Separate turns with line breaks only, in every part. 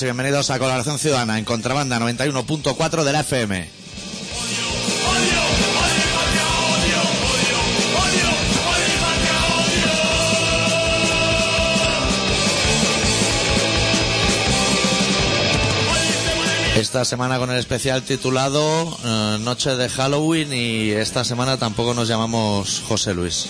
Y bienvenidos a Colaboración Ciudadana en Contrabanda 91.4 de la FM. Esta semana con el especial titulado eh, Noche de Halloween y esta semana tampoco nos llamamos José Luis.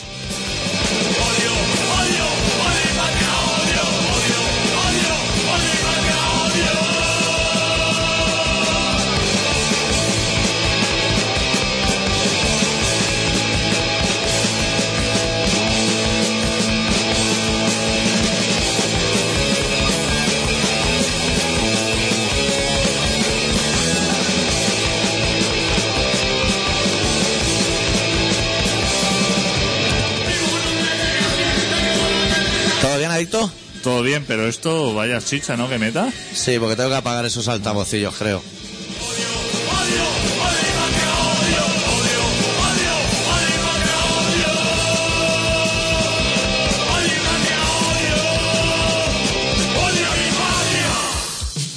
Esto vaya chicha, ¿no? Que meta.
Sí, porque tengo que apagar esos altavocillos, creo.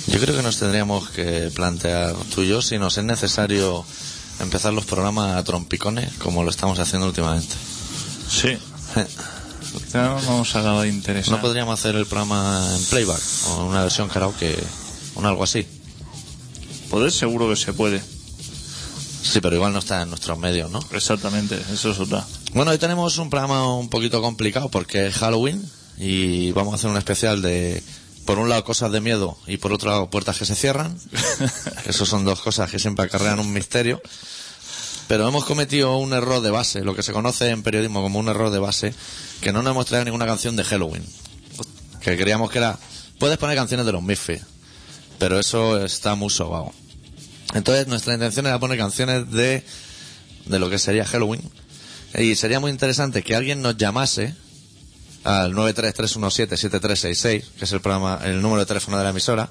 Yo creo que nos tendríamos que plantear tú y yo si nos es necesario empezar los programas a trompicones como lo estamos haciendo últimamente.
Sí. No de interesar.
¿No podríamos hacer el programa en playback o una versión karaoke o algo así?
Poder seguro que se puede.
Sí, pero igual no está en nuestros medios, ¿no?
Exactamente, eso es otra.
Bueno, hoy tenemos un programa un poquito complicado porque es Halloween y vamos a hacer un especial de, por un lado, cosas de miedo y por otro lado, puertas que se cierran. Esas son dos cosas que siempre acarrean un misterio. Pero hemos cometido un error de base, lo que se conoce en periodismo como un error de base, que no nos hemos traído ninguna canción de Halloween. Que creíamos que era, puedes poner canciones de los Misfits, pero eso está muy sobado. Entonces nuestra intención era poner canciones de, de lo que sería Halloween. Y sería muy interesante que alguien nos llamase al 933177366, que es el programa, el número de teléfono de la emisora,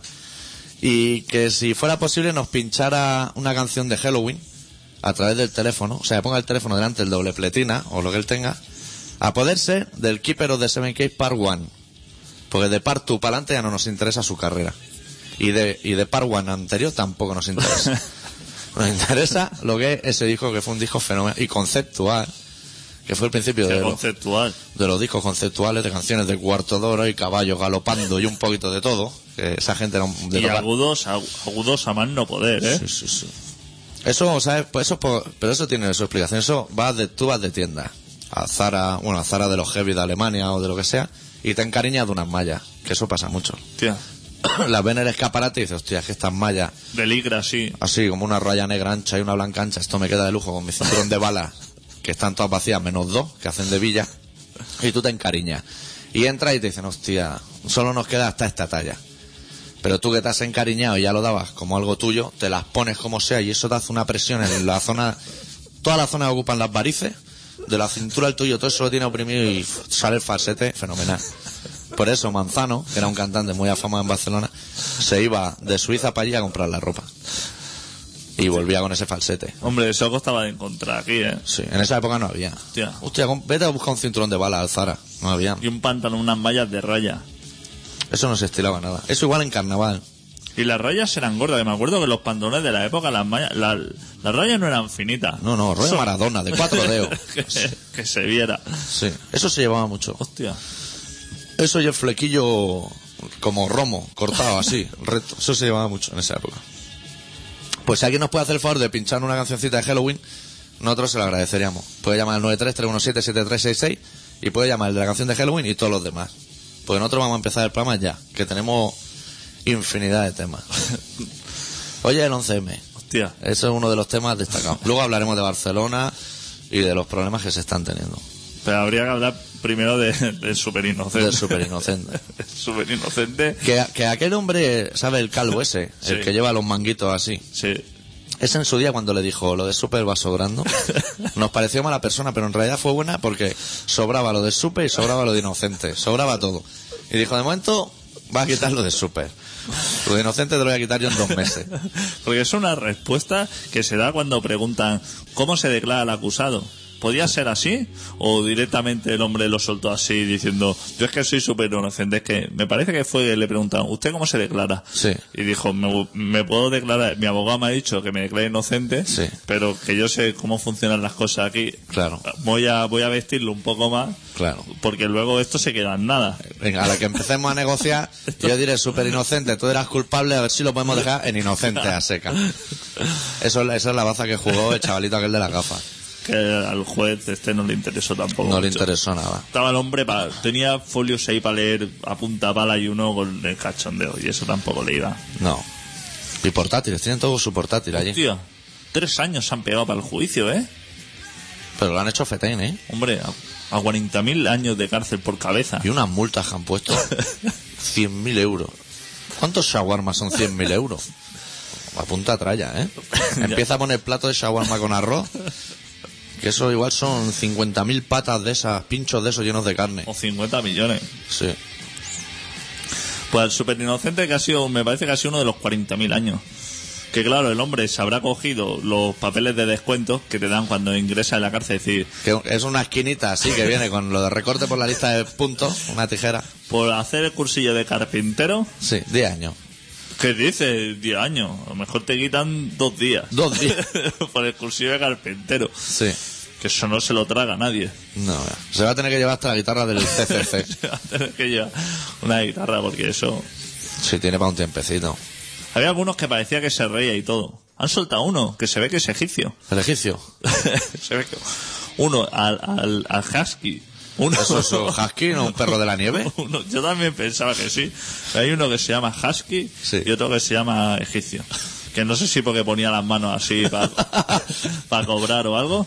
y que si fuera posible nos pinchara una canción de Halloween a través del teléfono, o sea, ponga el teléfono delante del doble pletina o lo que él tenga, a poder ser del Keeper of the Seven K Part 1. Porque de Part 2 para adelante ya no nos interesa su carrera. Y de, y de Part 1 anterior tampoco nos interesa. nos interesa lo que es ese disco que fue un disco fenomenal y conceptual, que fue el principio de,
conceptual.
de los discos conceptuales, de canciones de cuarto de oro y caballos galopando y un poquito de todo. Que esa gente era un- de
Y agudos a más no poder, ¿eh?
Sí, sí, sí. Eso, ¿sabes? Pues eso, pero eso tiene su explicación. Eso va de, tú vas de tienda a Zara, bueno, a Zara de los heavy de Alemania o de lo que sea, y te encariñas de unas mallas, que eso pasa mucho.
Tía,
Las ven en el escaparate y dices, hostia, es que estas mallas,
de ligra, sí.
así como una raya negra ancha y una blanca ancha, esto me queda de lujo con mi cinturón de balas, que están todas vacías, menos dos, que hacen de villa, y tú te encariñas. Y entras y te dicen, hostia, solo nos queda hasta esta talla. Pero tú que te has encariñado y ya lo dabas como algo tuyo, te las pones como sea y eso te hace una presión en la zona, toda la zona que ocupan las varices, de la cintura al tuyo, todo eso lo tiene oprimido y sale el falsete fenomenal. Por eso Manzano, que era un cantante muy afamado en Barcelona, se iba de Suiza para allí a comprar la ropa. Y volvía con ese falsete.
Hombre, eso costaba de encontrar aquí, ¿eh?
Sí, en esa época no había.
Hostia.
Hostia, con- vete a buscar un cinturón de bala al Zara. No había.
Y un pantalón, unas mallas de raya.
Eso no se estilaba nada. Eso igual en carnaval.
Y las rayas eran gordas. Me acuerdo que los pantalones de la época, las la- las rayas no eran finitas.
No, no, rollo
Eso-
Maradona, de cuatro dedos.
que, que se viera.
Sí, eso se llevaba mucho.
Hostia.
Eso y el flequillo como romo, cortado así, recto. Eso se llevaba mucho en esa época. Pues si alguien nos puede hacer el favor de pinchar una cancioncita de Halloween, nosotros se lo agradeceríamos. Puede llamar al 933177366 y puede llamar el de la canción de Halloween y todos los demás. Porque nosotros vamos a empezar el programa ya, que tenemos infinidad de temas. Oye, el 11M.
Hostia.
Eso es uno de los temas destacados. Luego hablaremos de Barcelona y de los problemas que se están teniendo.
Pero habría que hablar primero de, del super inocente.
Del súper inocente.
super inocente.
Que, que aquel hombre, ¿sabe? El calvo ese, el que lleva los manguitos así.
Sí.
Ese en su día cuando le dijo lo de Super va sobrando, nos pareció mala persona, pero en realidad fue buena porque sobraba lo de Super y sobraba lo de Inocente. Sobraba todo. Y dijo, de momento va a quitar lo de Super. Lo de Inocente te lo voy a quitar yo en dos meses.
Porque es una respuesta que se da cuando preguntan ¿cómo se declara el acusado? ¿Podía ser así? ¿O directamente el hombre lo soltó así diciendo, yo es que soy súper inocente? Es que me parece que fue, le preguntaron, ¿usted cómo se declara?
Sí.
Y dijo, me, me puedo declarar, mi abogado me ha dicho que me declare inocente,
Sí.
pero que yo sé cómo funcionan las cosas aquí.
Claro.
Voy a, voy a vestirlo un poco más,
Claro.
porque luego esto se queda en nada.
Venga, a la que empecemos a negociar, yo diré súper inocente, tú eras culpable, a ver si lo podemos dejar en inocente a seca. Eso, esa es la baza que jugó el chavalito aquel de la gafa.
Que al juez este no le interesó tampoco.
No le interesó nada.
Estaba el hombre, pa- tenía folios ahí para leer a punta pala y uno con el cachondeo, y eso tampoco le iba.
No. Y portátiles, tienen todo su portátil allí.
Tres años se han pegado para el juicio, ¿eh?
Pero lo han hecho fetén, ¿eh?
Hombre, a, a 40.000 años de cárcel por cabeza.
Y unas multas que han puesto. 100.000 euros. ¿Cuántos shawarmas son 100.000 euros? A punta tralla, ¿eh? Empieza a poner plato de shawarma con arroz. Que eso igual son 50.000 patas de esas, pinchos de esos llenos de carne.
O 50 millones.
Sí.
Pues el super inocente que ha sido, me parece que ha sido uno de los 40.000 años. Que claro, el hombre se habrá cogido los papeles de descuento que te dan cuando ingresa en la cárcel. Es decir,
Que es una esquinita así que viene con lo de recorte por la lista de puntos, una tijera.
por hacer el cursillo de carpintero,
Sí, 10 años.
¿Qué dices? 10 años. A lo mejor te quitan dos días.
Dos días.
por el cursillo de carpintero.
Sí.
Que eso no se lo traga nadie.
No, se va a tener que llevar hasta la guitarra del CCC.
Va a tener que llevar una guitarra porque eso...
Si tiene para un tiempecito.
Había algunos que parecía que se reía y todo. Han soltado uno, que se ve que es egipcio.
El egipcio.
se ve que... Uno, al, al, al husky. Uno,
¿Eso es un husky, no un perro de la nieve?
uno- yo también pensaba que sí. Hay uno que se llama husky
Sí.
y otro que se llama egipcio. Que no sé si porque ponía las manos así para cobrar o algo.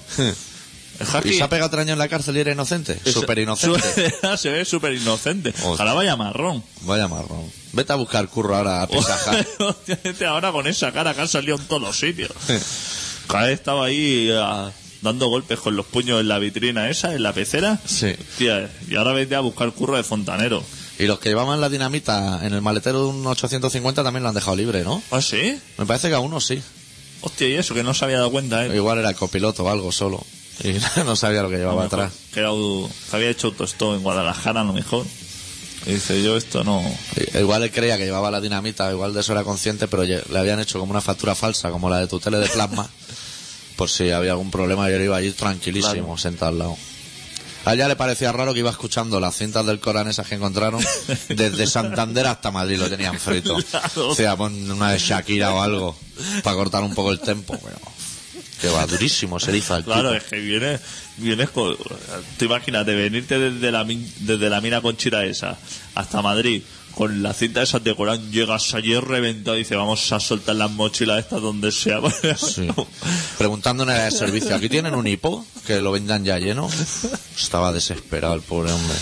¿Y se ha pegado tres años en la cárcel y era inocente? Súper inocente.
se ve súper inocente. Ojalá vaya marrón.
Vaya marrón. Vete a buscar curro ahora a.
Obviamente ahora con esa cara que han salido en todos los sitios. Cada vez estaba ahí ah, dando golpes con los puños en la vitrina esa, en la pecera.
Sí.
Tía, y ahora vete a buscar curro de fontanero.
Y los que llevaban la dinamita en el maletero de un 850 también lo han dejado libre, ¿no?
¿Ah, sí?
Me parece que a uno sí.
Hostia, y eso, que no se había dado cuenta, ¿eh?
Igual era el copiloto o algo solo. Y no sabía lo que llevaba atrás.
Que, era que había hecho autostop en Guadalajara, a lo mejor. Y dice, yo esto no...
Igual él creía que llevaba la dinamita, igual de eso era consciente, pero le habían hecho como una factura falsa, como la de tu tele de plasma, por si había algún problema y él iba allí tranquilísimo,
Claro.
sentado al lado. A ella le parecía raro que iba escuchando las cintas del Corán esas que encontraron desde Santander hasta Madrid, lo tenían frito.
Claro.
O sea, pon una de Shakira o algo para cortar un poco el tempo. Pero, que va durísimo, se
Claro,
tipo.
es que vienes, vienes con... Tú imagínate, venirte desde la, desde la mina conchira esa hasta Madrid con la cinta esa de Corán, llegas allí reventado y dices, vamos a soltar las mochilas estas donde sea.
Sí. Preguntando en el servicio, ¿aquí tienen un hipo? Que lo vendan ya lleno. Estaba desesperado el pobre hombre.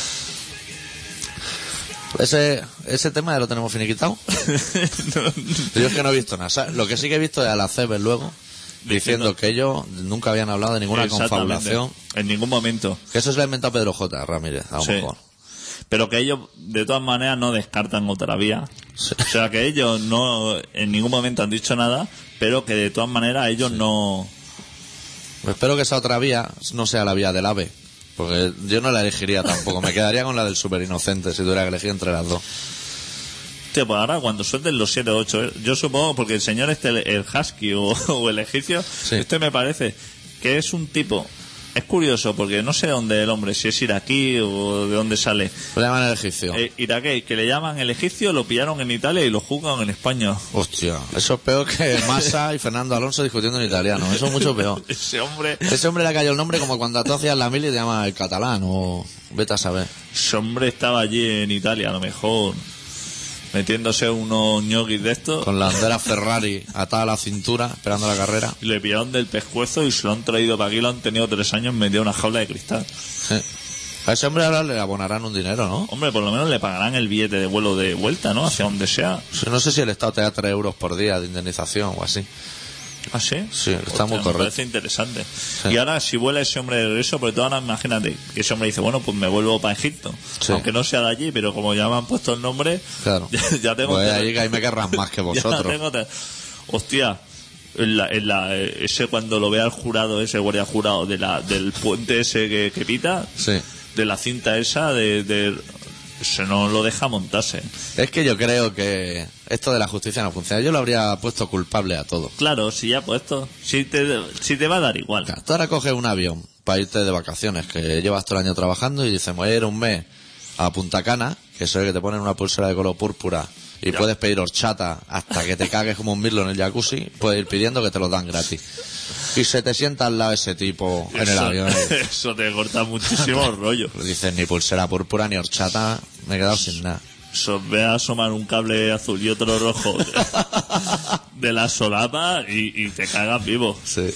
Ese, ese tema ya lo tenemos finiquitado. Yo es que no he visto nada. Lo que sí que he visto es a la CEBE luego diciendo que ellos nunca habían hablado de ninguna confabulación.
En ningún momento.
Que eso se lo ha inventado Pedro J. Ramírez, a lo
Sí.
mejor.
Pero que ellos, de todas maneras, no descartan otra vía. O sea, que ellos no, en ningún momento han dicho nada, pero que de todas maneras ellos no...
Espero que esa otra vía no sea la vía del AVE. Porque yo no la elegiría tampoco. Me quedaría con la del super inocente si tuviera que elegir entre las dos.
Tío, pues ahora cuando suelten los 7 o 8, yo supongo, porque el señor este, el, el husky o, o el egipcio,
Sí.
este me parece que es un tipo... Es curioso, porque no sé de dónde el hombre, si es iraquí o de dónde sale.
Lo llaman el egipcio.
Eh, iraquí, que le llaman el egipcio, lo pillaron en Italia y lo juzgan en España.
Hostia, eso es peor que Massa y Fernando Alonso discutiendo en italiano. Eso es mucho peor.
Ese hombre,
Ese hombre le cayó el nombre como cuando tú hacías la mili y te llama el catalán o vete a saber.
ese hombre estaba allí en Italia, a lo mejor metiéndose unos ñoquis de estos.
Con la bandera Ferrari atada a la cintura esperando la carrera.
Y le pillaron del pescuezo y se lo han traído para aquí, lo han tenido tres años metido en una jaula de cristal.
Sí. A ese hombre ahora le abonarán un dinero, ¿no?
Hombre, por lo menos le pagarán el billete de vuelo de vuelta, ¿no? Hacia donde sea.
Sí, No sé si el Estado te da 3 euros por día de indemnización o así.
¿Ah, sí?
Sí, está muy
Me
correcto.
parece interesante. Y ahora, si vuela ese hombre de regreso, porque tú ahora imagínate que ese hombre dice, bueno, pues me vuelvo para Egipto.
Sí.
Aunque no sea de allí, pero como ya me han puesto el nombre,
Claro.
ya, ya tengo
Pues
que-
ahí ahí me querrán más que vosotros.
tengo Hostia, En la, en la- eh, ese cuando lo vea el jurado, ese guardia jurado de la, del puente ese que, que pita,
Sí.
de la cinta esa, de, de se no lo deja montarse.
Es que yo creo que esto de la justicia no funciona. Yo lo habría puesto culpable a todo.
Claro, si ya puesto, si te, si te va a dar igual.
Claro, Tú ahora coges un avión para irte de vacaciones, que llevas todo el año trabajando y dices, voy a ir un mes a Punta Cana, que es que te ponen una pulsera de color púrpura y
Ya.
puedes pedir horchata hasta que te cagues como un mirlo en el jacuzzi, puedes ir pidiendo que te lo dan gratis. Y se te sienta al lado ese tipo en el avión.
Eso te corta muchísimo el rollo.
Dices, ni pulsera púrpura ni horchata, me he quedado sin nada.
Eso, ve a asomar un cable azul y otro rojo de, de la solapa y, y te cagas vivo.
Sí.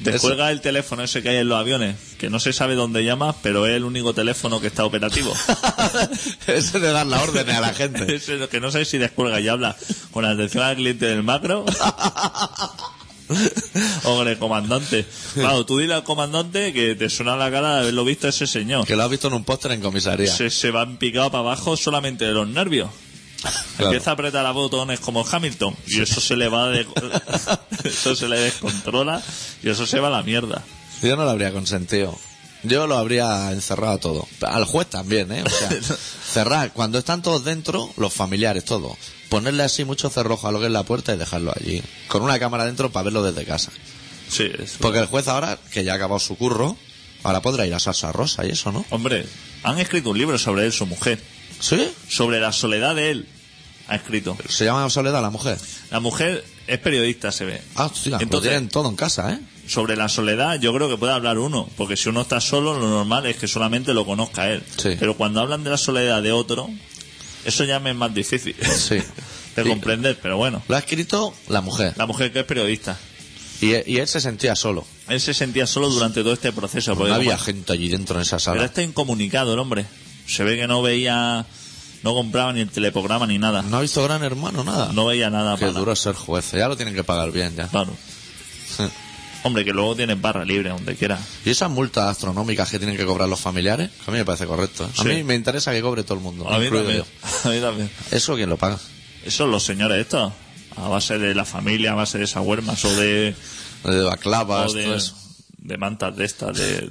Descuelga el teléfono ese que hay en los aviones, que no se sabe dónde llamas, pero es el único teléfono que está operativo.
Ese de dar la orden a la gente.
Ese que no sé si descuelga y habla con la atención al cliente del macro el comandante. Claro, tú dile al comandante que te suena la cara de haberlo visto a ese señor.
Que lo has visto en un póster en comisaría.
Se, se va en picado para abajo solamente de los nervios.
Claro.
Empieza a apretar a botones como Hamilton y eso se le va de... eso se le descontrola y eso se va a la mierda.
Yo no lo habría consentido. Yo lo habría encerrado todo. Al juez también, ¿eh? O sea, cerrar. Cuando están todos dentro, los familiares, todo. Ponerle así mucho cerrojo a lo que es la puerta y dejarlo allí. Con una cámara dentro para verlo desde casa.
Sí, es-
Porque el juez ahora, que ya ha acabado su curro, ahora podrá ir a Salsa Rosa y eso, ¿no?
Hombre, han escrito un libro sobre él, su mujer.
¿Sí?
Sobre la soledad de él. Ha escrito.
Se llama Soledad la mujer.
La mujer es periodista, se ve.
Ah, lo
Entonces-
tienen todo en casa, ¿eh?
Sobre la soledad, yo creo que puede hablar uno, porque si uno está solo, lo normal es que solamente lo conozca él.
Sí.
Pero cuando hablan de la soledad de otro, eso ya me es más difícil
Sí.
de
Sí.
comprender, pero bueno.
Lo ha escrito la mujer.
La mujer que es periodista,
Y, y él se sentía solo.
él se sentía solo durante todo este proceso. Porque
No había
como-
gente allí dentro en esa
pero
sala.
está incomunicado el hombre. Se ve que no veía, no compraba ni el teleprograma ni nada.
No ha visto Gran Hermano, nada.
No veía nada
Qué
para
duro ser juez. Ya lo tienen que pagar bien, ya.
Claro. Hombre, que luego tienes barra libre donde quiera.
Y esas multas astronómicas que tienen que cobrar los familiares, a mí me parece correcto. ¿eh? A
Sí.
mí me interesa que cobre todo el mundo.
A mí también.
yo.
A mí también.
¿Eso quién lo paga?
Esos los señores estos, a base de la familia, a base de esas huermas o de,
De baclavas,
de,
todo eso.
de mantas de estas, de, de,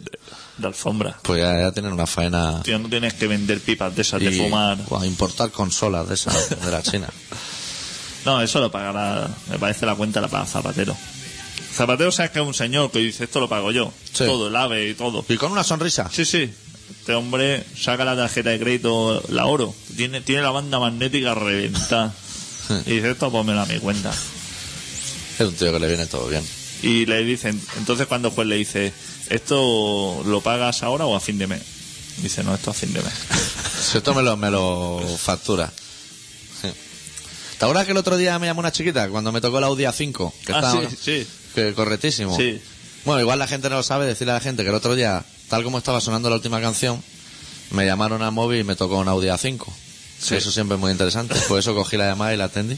de alfombra.
Pues ya, ya tienen una faena.
Tío, no tienes que vender pipas de esas de fumar.
buah, importar consolas de esas, de la China.
No, eso lo pagará, me parece la cuenta la paga Zapatero. Zapatero sabes que es un señor que dice, esto lo pago yo.
Sí.
Todo, el ave y todo.
Y con una sonrisa.
Sí, sí. Este hombre saca la tarjeta de crédito, la oro. Tiene, tiene la banda magnética reventada. y dice, esto pónmelo a mi cuenta.
Es un tío que le viene todo bien.
Y le dicen, entonces cuando el juez le dice, ¿esto lo pagas ahora o a fin de mes? Dice, no, esto a fin de mes.
Si esto me lo, me lo factura. ¿Te acuerdas que el otro día me llamó una chiquita cuando me tocó el Audi A5? Que
ah,
estaba-
sí, sí.
que correctísimo.
Sí.
Bueno, igual la gente no lo sabe, decirle a la gente que el otro día, tal como estaba sonando la última canción, me llamaron al móvil y me tocó un Audi A5.
Sí.
Eso siempre es muy interesante. Por eso cogí la llamada y la atendí.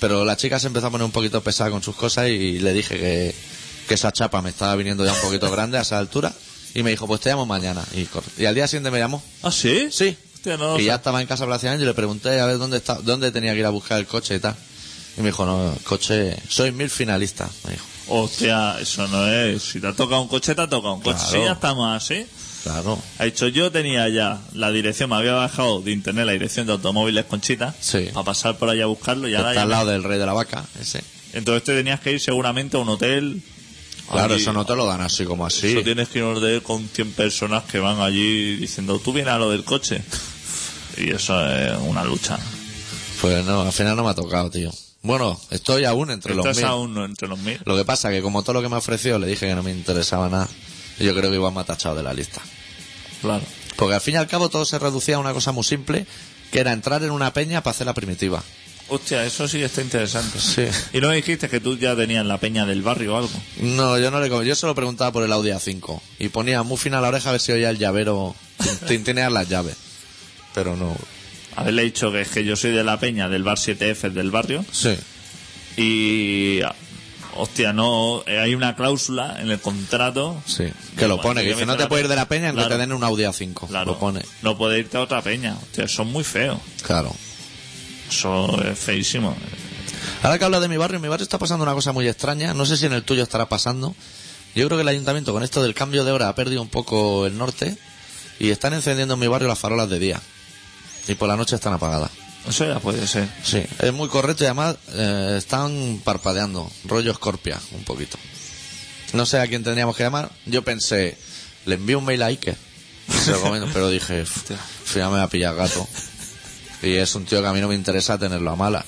Pero la chica se empezó a poner un poquito pesada con sus cosas y le dije que, que esa chapa me estaba viniendo ya un poquito grande a esa altura. Y me dijo, pues te llamo mañana. Y, y al día siguiente me llamó.
¿Ah, sí?
Sí.
Hostia, no
y ya estaba en casa prácticamente y le pregunté a ver dónde está, dónde tenía que ir a buscar el coche y tal. Y me dijo, no, el coche, soy mil finalista. Me dijo,
Hostia, eso no es. Si te ha tocado un coche, te ha tocado un coche.
Claro.
Sí, ya estamos así.
claro.
Ha dicho, yo tenía ya la dirección, me había bajado de internet la dirección de automóviles Conchita.
Sí.
Para pasar por allá a buscarlo y ahora
Está
ya
al
me-
lado del rey de la vaca, ese.
Entonces te tenías que ir seguramente a un hotel.
Claro,
Allí-
eso no te lo dan así como así.
Eso tienes que ir a un hotel con 100 personas que van allí diciendo, tú vienes a lo del coche. Y eso es una lucha.
Pues no, al final no me ha tocado, tío. Bueno, estoy aún entre los
Estás
mil.
aún no entre los mil.
Lo que pasa que como todo lo que me ofreció le dije que no me interesaba nada, yo creo que igual me ha tachado de la lista.
Claro.
Porque al fin y al cabo todo se reducía a una cosa muy simple, que era entrar en una peña para hacer la primitiva.
Hostia, eso sí está interesante.
Sí.
Y no me dijiste que tú ya tenías la peña del barrio o algo.
No, yo no le yo solo preguntaba por el Audi A5 y ponía muy fina la oreja a ver si oía el llavero tin- tintinear las llaves. Pero no.
Haberle dicho que es que yo soy de la peña del bar 7F del barrio
Sí.
y hostia no eh, hay una cláusula en el contrato
Sí. Que lo pone, que dice, no te puedes ir de la
pe-
peña en que
Claro.
te den un Audi A5.
claro
Lo pone.
no puede irte a otra peña hostia son muy feos
Claro.
eso es feísimo
Ahora que habla de mi barrio, en mi barrio está pasando una cosa muy extraña. No sé si en el tuyo estará pasando. Yo creo que el ayuntamiento con esto del cambio de hora ha perdido un poco el norte y están encendiendo en mi barrio las farolas de día. Y por la noche están apagadas.
Eso ya puede ser.
Sí, es muy correcto y además eh, están parpadeando, rollo escorpia, un poquito. No sé a quién tendríamos que llamar. Yo pensé, le envío un mail a Iker. Se lo comento, pero dije, "F- al final me va a pillar gato. Y es un tío que a mí no me interesa tenerlo a mala.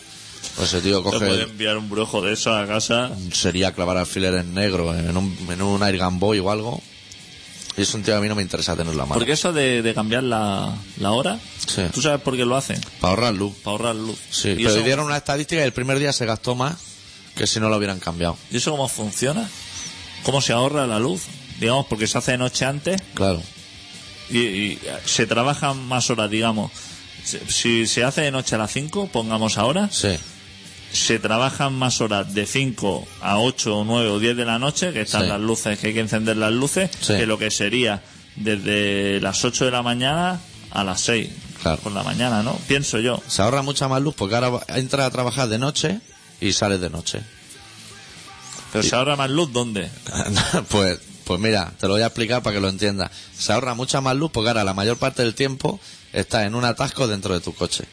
Pues ese tío
Te puede
coge,
enviar un brujo de eso a casa.
sería clavar alfileres negros en un, en un Airgun Boy o algo. Y es un tío que a mí no me interesa tenerlo a mala.
Porque eso de, de cambiar la, la hora,
Sí.
¿tú sabes por qué lo hacen?
Para ahorrar luz.
Para ahorrar luz.
Sí,
¿Y,
pero
eso,
dieron una estadística y el primer día se gastó más que si no lo hubieran cambiado.
¿Y eso cómo funciona? ¿Cómo se ahorra la luz? Digamos, porque se hace de noche antes
Claro.
y, y se trabajan más horas, digamos. Si- Si se hace de noche a las 5, pongamos ahora,
Sí,
se trabajan más horas de 5 a 8 o 9 o 10 de la noche, que están
Sí.
las luces, que hay que encender las luces,
Sí.
que lo que sería desde las 8 de la mañana a las 6
Claro.
por la mañana, ¿no? Pienso yo.
se ahorra mucha más luz porque ahora entras a trabajar de noche y sales de noche.
Pero se ahorra más luz, ¿dónde?
pues, pues mira, te lo voy a explicar para que lo entiendas. Se ahorra mucha más luz porque ahora la mayor parte del tiempo estás en un atasco dentro de tu coche.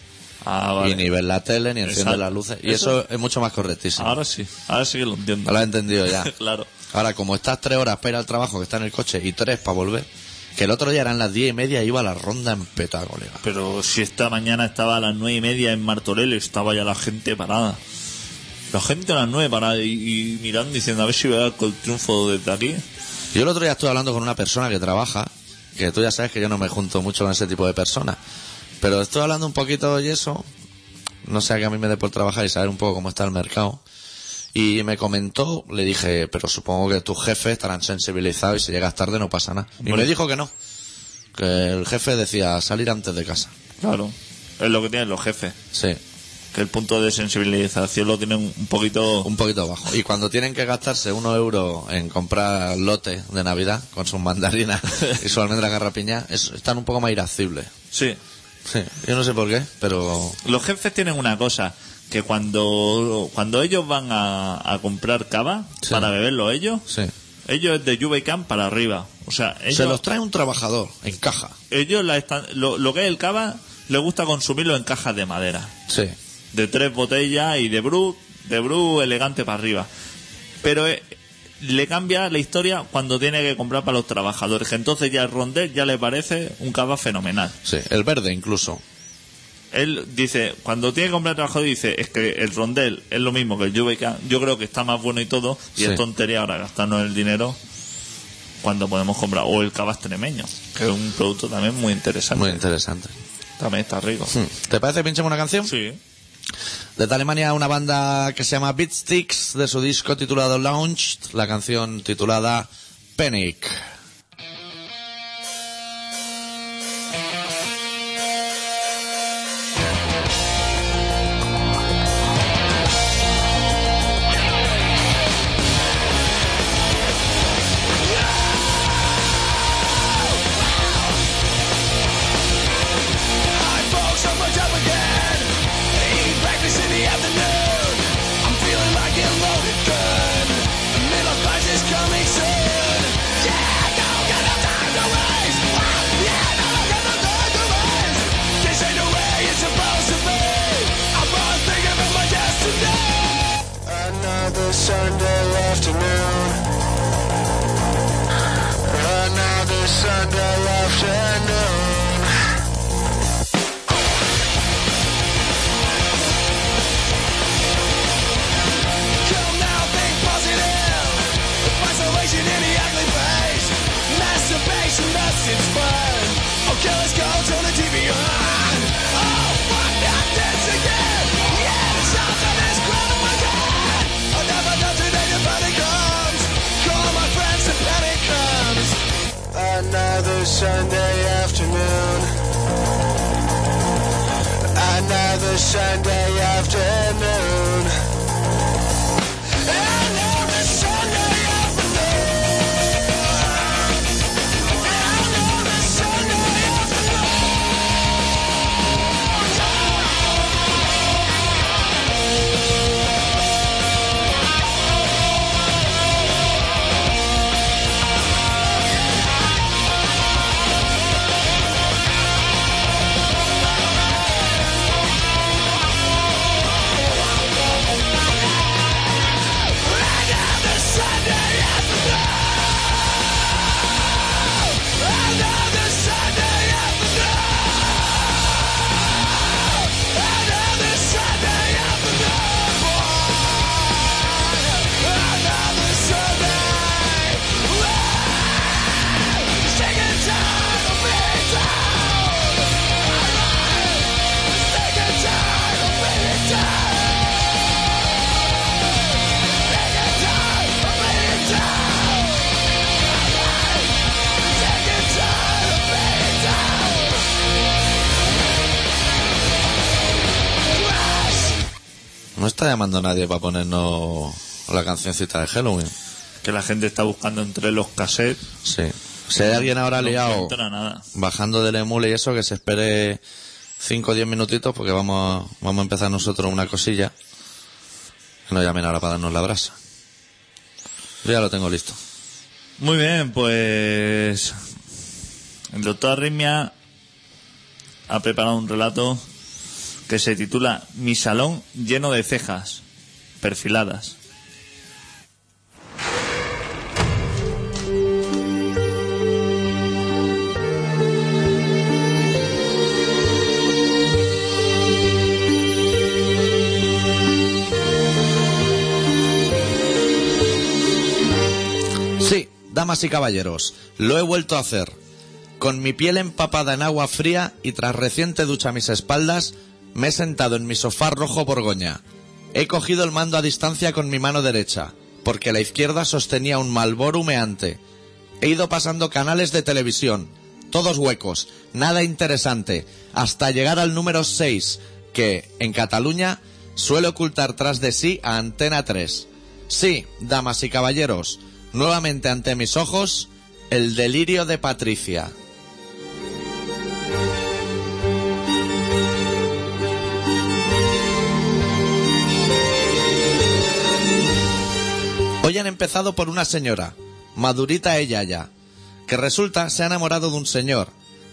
Ah, vale.
Y ni ves la tele, ni enciendes las luces. Y eso, es mucho más correctísimo.
Ahora sí, ahora sí que lo entiendo.
Lo has entendido ya.
claro.
Ahora, como estás tres horas para ir al trabajo, que está en el coche, y tres para volver, que el otro día eran las diez y media iba a la ronda en peta, colega.
Pero si esta mañana estaba a las nueve y media en Martorell, estaba ya la gente parada. La gente a las nueve parada y, y mirando diciendo a ver si veo el triunfo desde aquí.
Yo el otro día estuve hablando con una persona que trabaja, que tú ya sabes que yo no me junto mucho con ese tipo de personas, pero estoy hablando un poquito y eso, no sé a qué a mí me dé por trabajar y saber un poco cómo está el mercado. Y me comentó, le dije, pero supongo que tus jefes estarán sensibilizados y si llegas tarde no pasa nada. Y me dijo que no, que el jefe decía salir antes de casa.
Claro. Es lo que tienen los jefes.
Sí,
Que el punto de sensibilización lo tienen un poquito...
un poquito bajo. Y cuando tienen que gastarse unos euros en comprar lotes de Navidad con sus mandarinas y su almendra garrapiña, es- están un poco más irascibles.
Sí.
Sí, yo no sé por qué, pero
Los jefes tienen una cosa, que cuando, cuando ellos van a, a comprar cava
Sí.
para beberlo ellos,
sí.
ellos es de Juvecan para arriba. O sea, ellos,
Se los trae un trabajador en caja.
ellos la están, lo, lo que es el cava les gusta consumirlo en cajas de madera.
Sí.
de tres botellas y de Bru, de Bru elegante para arriba. Pero eh, le cambia la historia cuando tiene que comprar para los trabajadores, que entonces ya el rondel ya le parece un cava fenomenal.
Sí, el verde incluso.
Él dice, cuando tiene que comprar trabajador, dice, es que el rondel es lo mismo que el Juveca, yo creo que está más bueno y todo, y
Sí.
es tontería ahora gastarnos el dinero cuando podemos comprar, o el cava extremeño, que es un producto también muy interesante.
Muy interesante.
También está rico.
Hmm. ¿Te parece pinchemos una canción?
Sí.
Desde Alemania una banda que se llama Beatsticks de su disco titulado Launch, la canción titulada Panic.
Sunday afternoon.
Está llamando nadie para ponernos la cancioncita de Halloween.
Que la gente está buscando entre los cassettes.
Sí. Si hay alguien ahora
no
liado
nada.
bajando del emule y eso, que se espere 5 o 10 minutitos porque vamos, vamos a empezar nosotros una cosilla. Que nos llamen ahora para darnos la brasa. Yo ya lo tengo listo.
Muy bien, pues. El doctor Arritmia ha preparado un relato que se titula Mi salón lleno de cejas perfiladas.
Sí, damas y caballeros, lo he vuelto a hacer. Con mi piel empapada en agua fría y tras reciente ducha a mis espaldas, me he sentado en mi sofá rojo borgoña. He cogido el mando a distancia con mi mano derecha, porque la izquierda sostenía un malboro humeante. He ido pasando canales de televisión, todos huecos, nada interesante, hasta llegar al número 6, que, en Cataluña, suele ocultar tras de sí a Antena 3. Sí, damas y caballeros, nuevamente ante mis ojos, el delirio de Patricia. Hoy han empezado por una señora, madurita ella ya, que resulta se ha enamorado de un señor,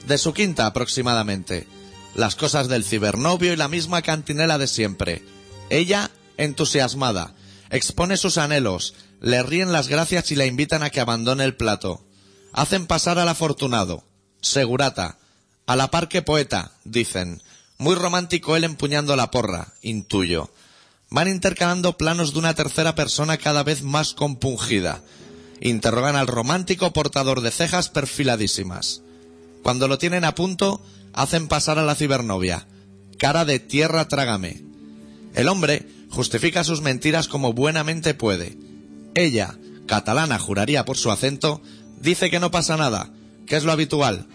de su quinta aproximadamente. Las cosas del cibernovio y la misma cantinela de siempre. Ella, entusiasmada, expone sus anhelos, le ríen las gracias y la invitan a que abandone el plato. Hacen pasar al afortunado, segurata, a la par que poeta, dicen. Muy romántico él empuñando la porra, intuyo. Van intercalando planos de una tercera persona cada vez más compungida. Interrogan al romántico portador de cejas perfiladísimas. Cuando lo tienen a punto, hacen pasar a la cibernovia. Cara de tierra trágame. El hombre justifica sus mentiras como buenamente puede. Ella, catalana juraría por su acento, dice que no pasa nada, que es lo habitual,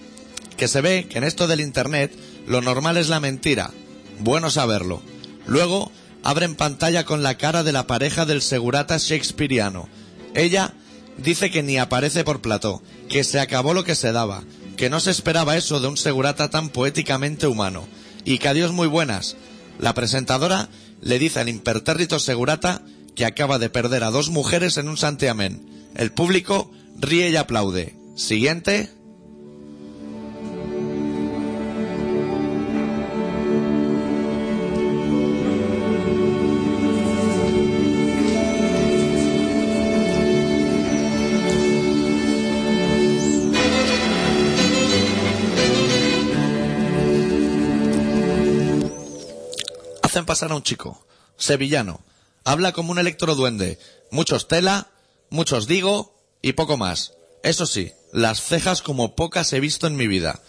que se ve que en esto del Internet lo normal es la mentira. Bueno saberlo. Luego abren pantalla con la cara de la pareja del segurata shakespeariano. Ella dice que ni aparece por plató, que se acabó lo que se daba, que no se esperaba eso de un segurata tan poéticamente humano, y que adiós muy buenas. La presentadora le dice al impertérrito segurata que acaba de perder a dos mujeres en un santiamén. El público ríe y aplaude. Siguiente. Hacen pasar a un chico, sevillano. Habla como un electroduende. Muchos tela, muchos digo y poco más. Eso sí, las cejas como pocas he visto en mi vida.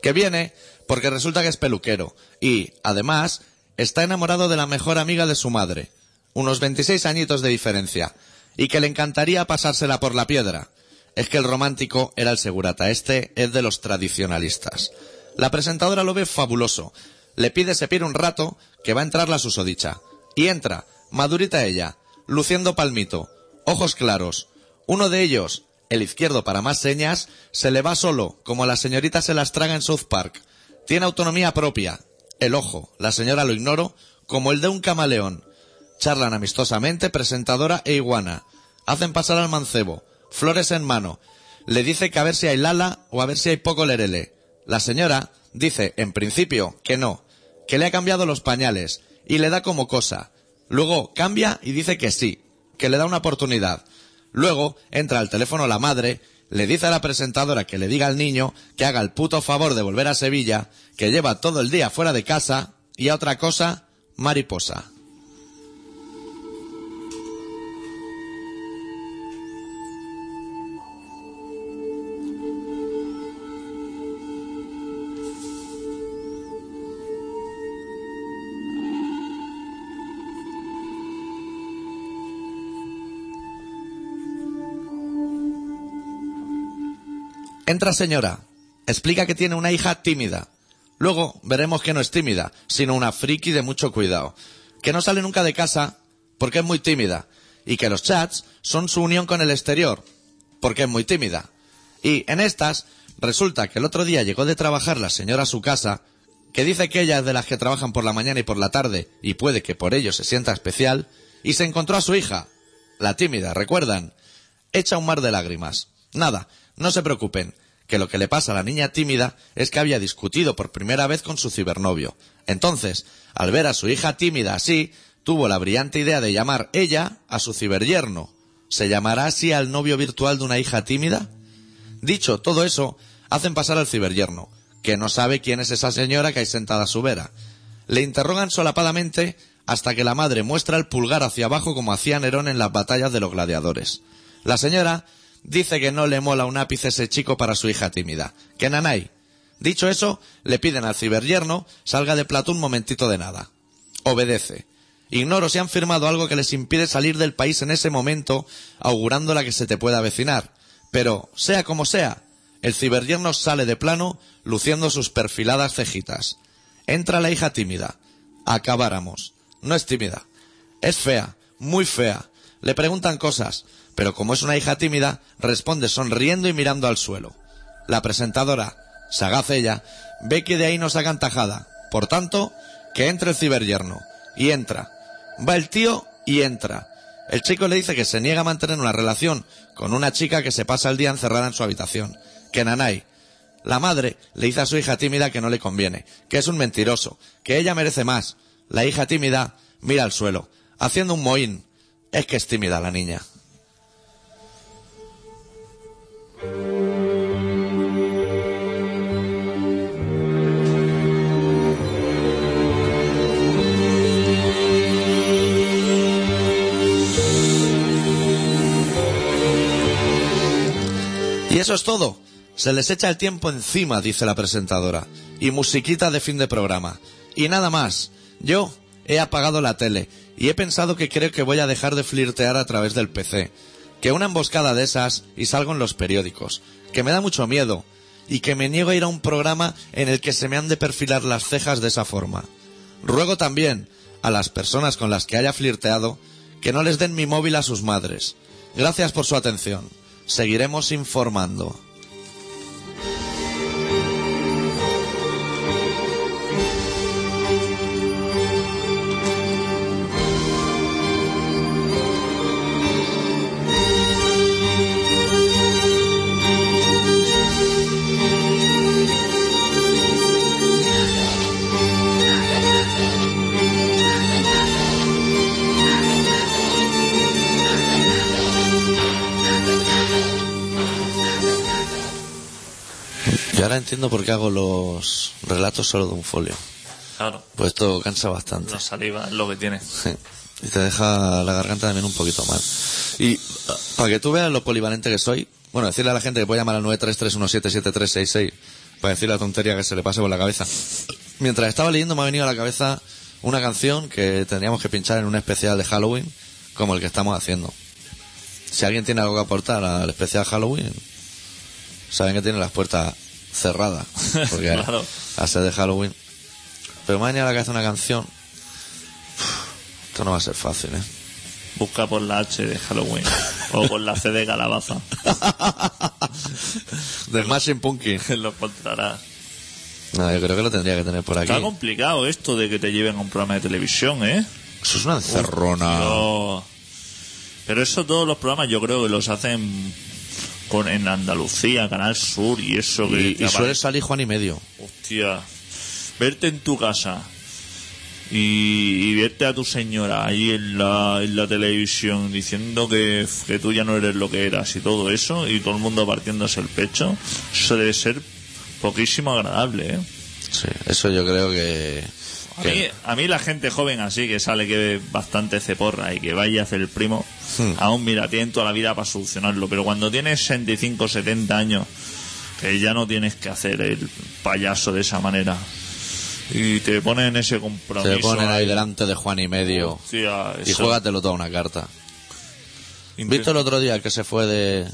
Que viene porque resulta que es peluquero y, además, está enamorado de la mejor amiga de su madre. Unos 26 añitos de diferencia. Y que le encantaría pasársela por la piedra. Es que el romántico era el segurata. Este es de los tradicionalistas. La presentadora lo ve fabuloso. Le pide se pide un rato que va a entrar la susodicha. Y entra, madurita ella, luciendo palmito, ojos claros. Uno de ellos, el izquierdo para más señas, se le va solo, como la señorita se las traga en South Park. Tiene autonomía propia. El ojo, la señora lo ignoro, como el de un camaleón. Charlan amistosamente presentadora e iguana. Hacen pasar al mancebo, flores en mano. Le dice que a ver si hay lala o a ver si hay poco lerele. La señora dice, en principio, que no, que le ha cambiado los pañales y le da como cosa. Luego cambia y dice que sí, que le da una oportunidad. Luego entra al teléfono la madre, le dice a la presentadora que le diga al niño que haga el puto favor de volver a Sevilla, que lleva todo el día fuera de casa y a otra cosa, mariposa. Entra señora, explica que tiene una hija tímida. Luego veremos que no es tímida, sino una friki de mucho cuidado. que no sale nunca de casa porque es muy tímida y que los chats son su unión con el exterior porque es muy tímida. Y en estas resulta que el otro día llegó de trabajar la señora a su casa, que dice que ella es de las que trabajan por la mañana y por la tarde y puede que por ello se sienta especial, y se encontró a su hija, la tímida, ¿recuerdan? Echa un mar de lágrimas. Nada, no se preocupen, que lo que le pasa a la niña tímida es que había discutido por primera vez con su cibernovio. Entonces, al ver a su hija tímida así, tuvo la brillante idea de llamar ella a su ciberyerno. ¿Se llamará así al novio virtual de una hija tímida? Dicho todo eso, hacen pasar al ciberyerno, que no sabe quién es esa señora que hay sentada a su vera. Le interrogan solapadamente hasta que la madre muestra el pulgar hacia abajo como hacía Nerón en las batallas de los gladiadores. La señora dice que no le mola un ápice ese chico para su hija tímida, que nanay. Dicho eso, le piden al ciberyerno salga de plato un momentito de nada. Obedece. Ignoro si han firmado algo que les impide salir del país en ese momento, augurando la que se te pueda avecinar. Pero, sea como sea, el ciberyerno sale de plano, luciendo sus perfiladas cejitas. Entra la hija tímida. Acabáramos. No es tímida. Es fea, muy fea. Le preguntan cosas, pero como es una hija tímida, responde sonriendo y mirando al suelo. La presentadora, sagaz ella, ve que de ahí no sacan tajada. Por tanto, que entre el ciberyerno. Y entra. Va el tío y entra. El chico le dice que se niega a mantener una relación con una chica que se pasa el día encerrada en su habitación. Que nanay. La madre le dice a su hija tímida que no le conviene, que es un mentiroso, que ella merece más. La hija tímida mira al suelo, haciendo un mohín. Es que es tímida la niña. Y eso es todo. Se les echa el tiempo encima, dice la presentadora. Y musiquita de fin de programa. Y nada más. Yo he apagado la tele y he pensado que creo que voy a dejar de flirtear a través del PC. Que una emboscada de esas y salgo en los periódicos. Que me da mucho miedo. Y que me niego a ir a un programa en el que se me han de perfilar las cejas de esa forma. Ruego también a las personas con las que haya flirteado que no les den mi móvil a sus madres. Gracias por su atención. Seguiremos informando. Entiendo por qué hago los relatos solo de un folio.
Claro,
Pues esto cansa bastante.
la saliva es lo que tiene.
Sí. Y te deja la garganta también un poquito mal. Y ah, para que tú veas lo polivalente que soy, bueno, decirle a la gente que puede llamar al 933177366 para decir la tontería que se le pase por la cabeza. Mientras estaba leyendo me ha venido a la cabeza una canción que tendríamos que pinchar en un especial de Halloween como el que estamos haciendo. Si alguien tiene algo que aportar al especial Halloween, saben que tiene las puertas cerradas. Porque
Claro.
a ser de Halloween. Pero me ha venido a la cabeza una canción. Esto no va a ser fácil, ¿eh?
Busca por la H de Halloween o por la C de calabaza.
The Smashing Pumpkin.
lo encontrarás.
No, yo creo que lo tendría que tener por aquí.
Está complicado esto de que te lleven a un programa de televisión, ¿eh?
Eso es una encerrona.
Pero eso todos los programas yo creo que los hacen con, en Andalucía, Canal Sur y eso. que
Y,
apare-
suele salir Juan y medio.
Hostia. Verte en tu casa y, y verte a tu señora ahí en la, en la televisión diciendo que, que tú ya no eres lo que eras y todo eso y todo el mundo partiéndose el pecho, eso debe ser poquísimo agradable, ¿eh?
Sí, eso yo creo que...
A mí, a mí la gente joven así que sale que ve bastante ceporra y que vaya a hacer el primo,
Hmm.
aún mira, tienen toda la vida para solucionarlo. Pero cuando tienes 65 70 años, que ya no tienes que hacer el payaso de esa manera, y te ponen ese compromiso.
se ponen ahí delante de Juan y medio.
Hostia,
Y juégatelo toda una carta.
Inter-
¿Viste el otro día que se fue de,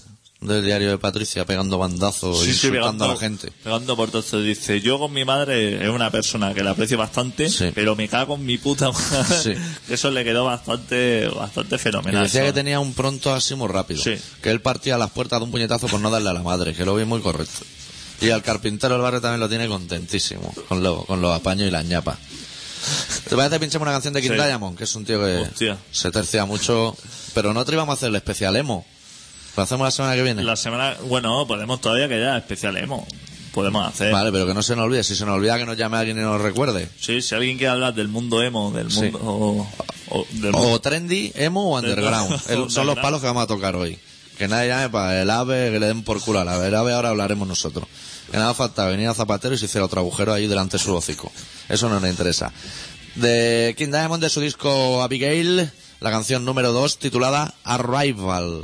del diario de Patricia pegando bandazos
Sí, sí,
insultando
pegando,
a la gente.
Pegando por todo. Dice, yo con mi madre es una persona que la aprecio bastante,
Sí.
pero me cago en mi puta madre. Eso le quedó bastante, bastante
Y
fenomenal.
decía
eso.
que tenía un pronto así muy rápido. Que él partía las puertas de un puñetazo por no darle a la madre, que lo vi muy correcto. Y al carpintero del barrio también lo tiene contentísimo, con, lo- con los apaños y las ñapas. ¿Te parece que pinchemos una canción de King. Diamond? Que es un tío que
Hostia.
se tercia mucho. Pero no te íbamos a hacer el especial emo. Lo hacemos la semana que viene.
La semana, bueno, podemos todavía que ya especial emo. Podemos hacer.
Vale, pero que no se nos olvide. Si se nos olvida que nos llame alguien y nos recuerde.
Sí, si alguien quiere hablar del mundo emo, del
Sí.
mundo, o, o del
O trendy, emo o underground. El- son los palos que vamos a tocar hoy. Que nadie llame para el ave, que le den por culo al ave. El ave ahora hablaremos nosotros. Que nada falta venir a Zapatero y se hiciera otro agujero ahí delante de su hocico. Eso no nos interesa. De King Diamond, de su disco Abigail, la canción número 2 titulada. Arrival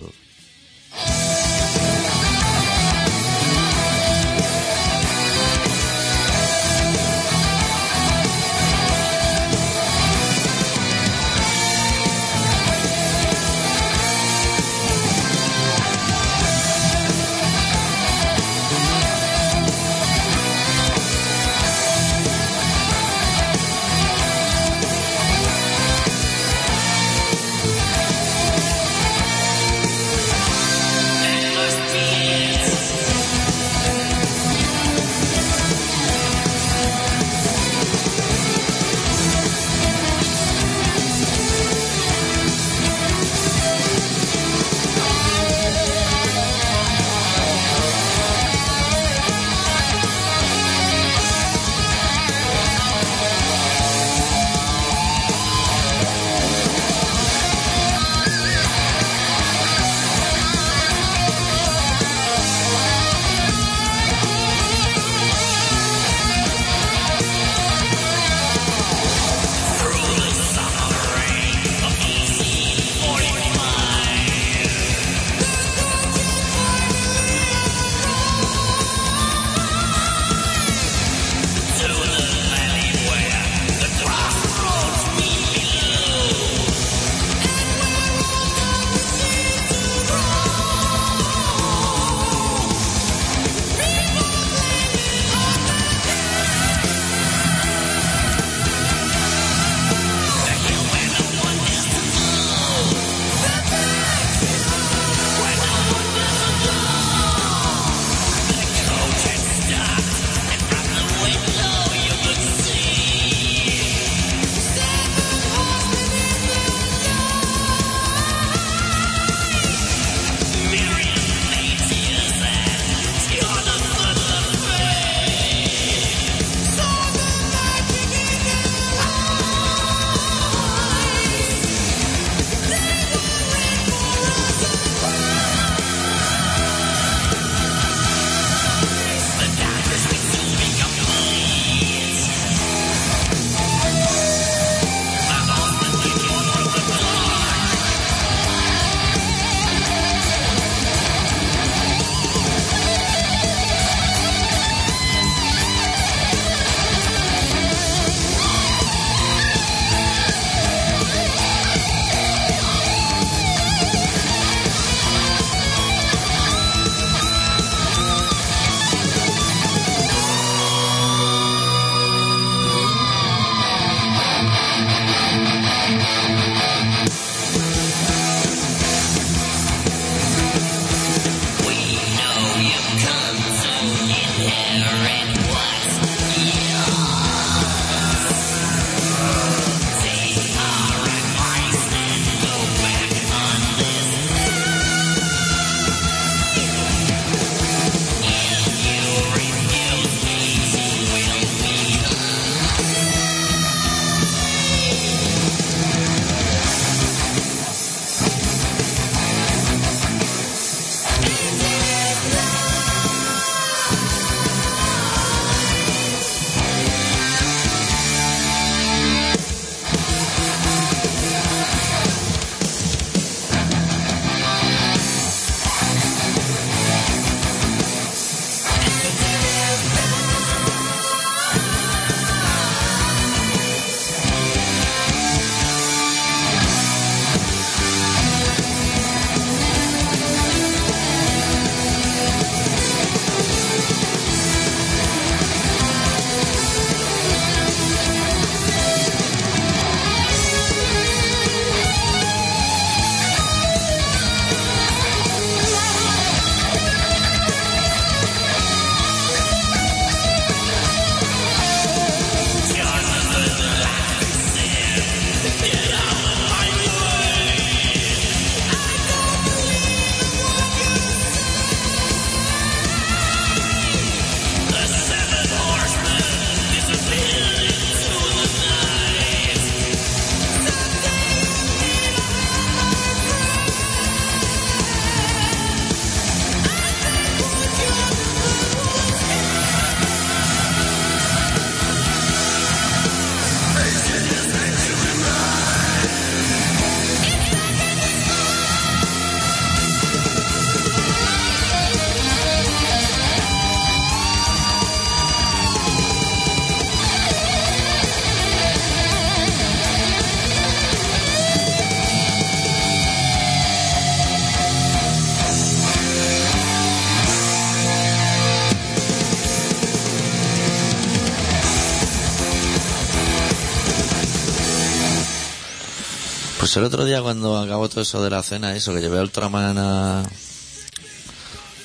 Pues el otro día cuando acabó todo eso de la cena, eso que llevé a Ultraman a-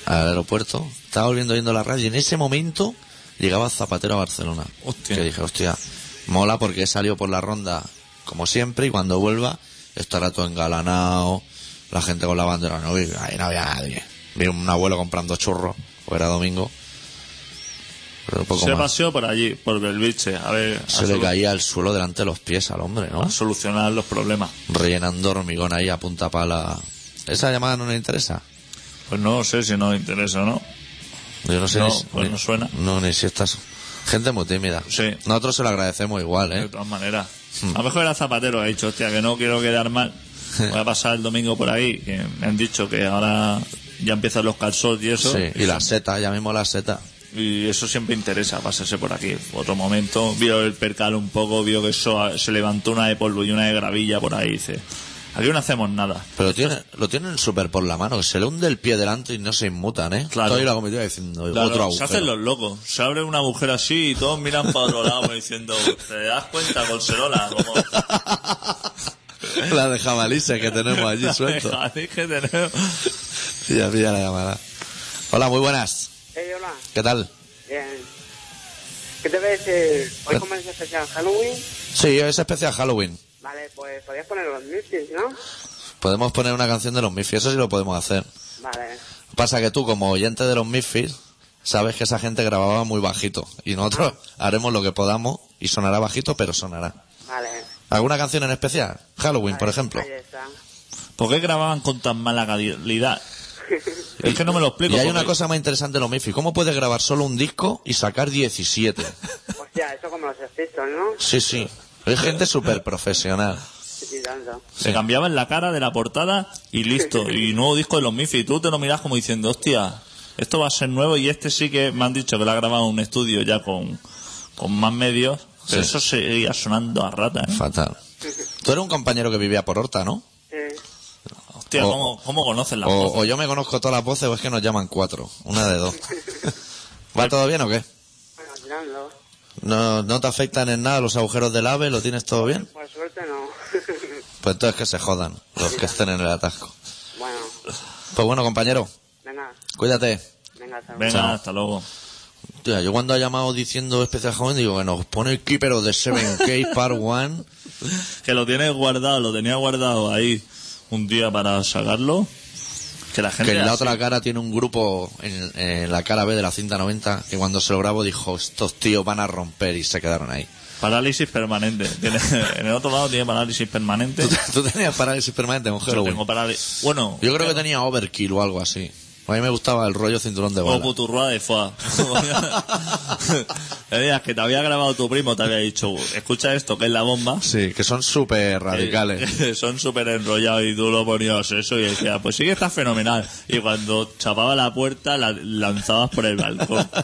al aeropuerto, estaba volviendo viendo la radio y en ese momento llegaba Zapatero a Barcelona.
Hostia.
Que dije, hostia, mola porque he salido por la ronda como siempre y cuando vuelva estará todo engalanado, la gente con la bandera, no, ahí no había nadie. Vi un abuelo comprando churros, porque era domingo. Pero poco
Se
más.
paseó por allí, por Belviche, a ver, a,
Se le caía el suelo delante de los pies al hombre, ¿no?
a solucionar los problemas.
rellenando hormigón ahí a punta pala. ¿Esa llamada no nos interesa?
Pues no sé si nos interesa o no.
Yo no sé
No,
ni,
pues
ni-
no suena.
No, ni si estás... Gente muy tímida.
Sí.
Nosotros se lo agradecemos igual,
De
¿eh?
todas maneras.
Hmm.
A lo mejor era Zapatero, ha dicho, hostia, que no quiero quedar mal. Voy a pasar el domingo por ahí, que me han dicho que ahora ya empiezan los calzots y eso.
Sí. Y la seta, ya mismo la seta.
Y eso siempre interesa, pasarse por aquí. Otro momento, vio el percal un poco, vio que eso se levantó una de polvo y una de gravilla por ahí. Dice, aquí no hacemos nada.
Pero tiene, lo tienen súper por la mano, se le hunde el pie delante y no se inmutan, ¿eh?
Claro.
Estoy la comitiva diciendo,
Claro,
otro
se
agujero.
hacen los locos. Se abre un agujero así y todos miran para otro lado diciendo, ¿te das cuenta, Colserola? Como...
la de jabalíes que tenemos allí suelto.
Así que tenemos...
Ya pilla la llamada. Hola, muy buenas. ¿Qué tal?
Bien. ¿Qué te voy a decir? Hoy
Eh.
comienza especial Halloween.
Sí, es especial Halloween.
Vale, pues podías poner los Misfits, ¿no?
Podemos poner una canción de los Miffy, eso sí lo podemos hacer.
Vale.
Pasa que tú, como oyente de los Misfits, sabes que esa gente grababa muy bajito. Y nosotros haremos lo que podamos y sonará bajito, pero sonará.
Vale.
¿Alguna canción en especial? Halloween, por ejemplo.
Ahí está.
¿Por qué grababan con tan mala calidad? Es que no me lo explico.
Y hay
porque-
una cosa más interesante de los Misfits. ¿Cómo puedes grabar solo un disco y sacar 17?
Hostia, eso como los Sisters, ¿no?
Sí, sí. Es gente súper profesional.
Sí, sí, tanto.
Se cambiaban la cara de la portada y listo. Y nuevo disco de los Miffy. Tú te lo miras como diciendo, hostia, esto va a ser nuevo y este sí que me han dicho que lo ha grabado en un estudio ya con, con más medios. Pero
Sí.
eso seguía sonando a rata, ¿eh?
Fatal. Tú eres un compañero que vivía por Horta, ¿no?
Sí.
Hostia,
O-
¿cómo, cómo conocen la
O,
voz?
o yo me conozco todas las voces o es que nos llaman cuatro. Una de dos. ¿Va todo bien o qué?
Bueno, tirando.
¿No, ¿No te afectan en nada los agujeros del ave? ¿Lo tienes todo bien?
Por suerte no.
Pues entonces que se jodan los que estén en el atasco.
bueno,
Pues bueno, compañero,
venga,
cuídate.
venga, hasta luego.
Venga, hasta luego.
Tía, yo cuando ha llamado diciendo especial joven digo que nos pone el keeper de 7K Part 1.
Que lo tienes guardado, lo tenía guardado ahí un día para sacarlo. Que la gente...
Que en la otra cara tiene un grupo en, en la cara B de la cinta 90 que cuando se lo grabó dijo estos tíos van a romper y se quedaron ahí.
Parálisis permanente. Tiene- en el otro lado tiene parálisis permanente.
¿Tú, tú tenías parálisis permanente con
Yo tengo parálisis. Bueno,
Yo creo que tenía overkill o algo así. A mí me gustaba el rollo cinturón de
O
bala.
puturrua de. Le digas que te había grabado tu primo, te había dicho, escucha esto, que es la bomba.
Sí, que son súper radicales.
Son súper enrollados y tú lo ponías eso y decía, pues sí que está fenomenal. Y cuando chapaba la puerta, la lanzabas por el balcón.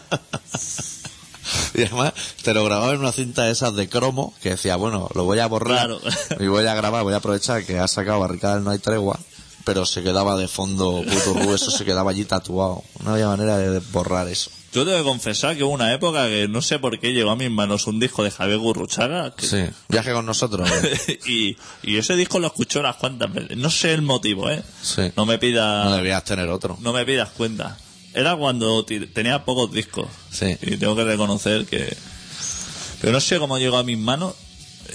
Y además te lo grababa en una cinta de esas de cromo que decía, bueno, lo voy a borrar
Claro.
y voy a grabar, voy a aprovechar que ha sacado Barricada del No hay tregua, pero se quedaba de fondo puto eso se quedaba allí tatuado. No había manera de borrar eso.
Yo tengo que confesar que hubo una época que no sé por qué llegó a mis manos un disco de Javier Gurruchaga. que-
Sí, viaje con nosotros. ¿eh?
y, y ese disco lo escuché unas cuantas veces. No sé el motivo, ¿eh?
Sí.
No me pida...
No debías tener otro.
No me pidas cuenta. Era cuando tenía pocos discos.
Sí.
Y tengo que reconocer que... Pero no sé cómo llegó a mis manos.